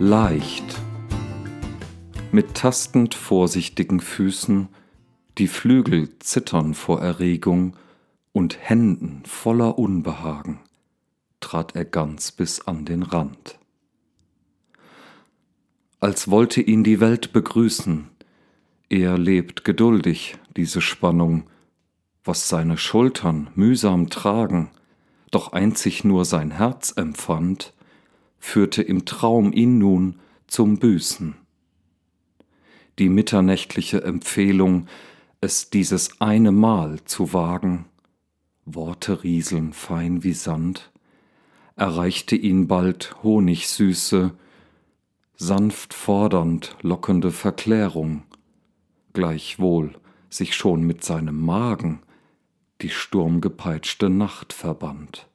leicht. Mit tastend vorsichtigen Füßen, die Flügel zittern vor Erregung und Händen voller Unbehagen, trat er ganz bis an den Rand. Als wollte ihn die Welt begrüßen, er lebt geduldig diese Spannung, was seine Schultern mühsam tragen, doch einzig nur sein Herz empfand, führte im Traum ihn nun zum Büßen. Die mitternächtliche Empfehlung, es dieses eine Mal zu wagen, Worte rieseln fein wie Sand, erreichte ihn bald honigsüße, sanft fordernd lockende Verklärung, gleichwohl sich schon mit seinem Magen die sturmgepeitschte Nacht verband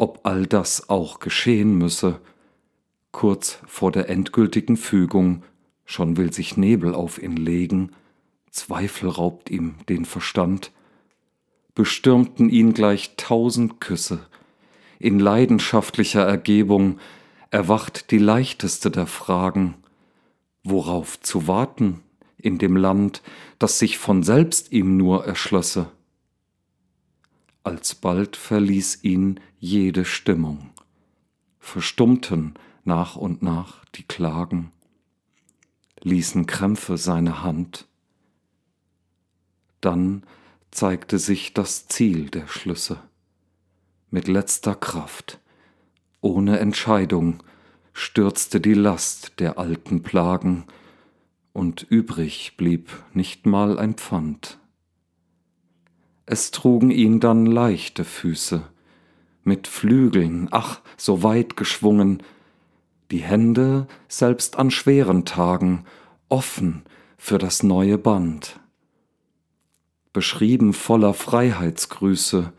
ob all das auch geschehen müsse. Kurz vor der endgültigen Fügung, schon will sich Nebel auf ihn legen, Zweifel raubt ihm den Verstand, bestürmten ihn gleich tausend Küsse, in leidenschaftlicher Ergebung erwacht die leichteste der Fragen, worauf zu warten in dem Land, das sich von selbst ihm nur erschlösse alsbald verließ ihn jede Stimmung, verstummten nach und nach die Klagen, ließen Krämpfe seine Hand, dann zeigte sich das Ziel der Schlüsse. Mit letzter Kraft, ohne Entscheidung, stürzte die Last der alten Plagen, und übrig blieb nicht mal ein Pfand es trugen ihn dann leichte Füße, mit Flügeln, ach, so weit geschwungen, die Hände selbst an schweren Tagen offen für das neue Band. Beschrieben voller Freiheitsgrüße,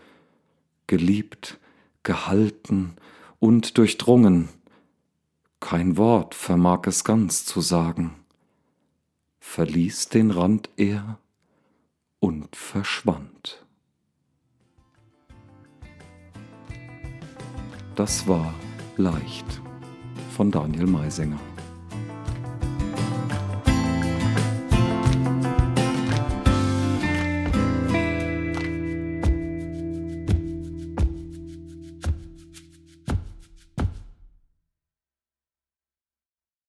geliebt, gehalten und durchdrungen, kein Wort vermag es ganz zu sagen, verließ den Rand er und verschwand. Das war leicht von Daniel Meisinger.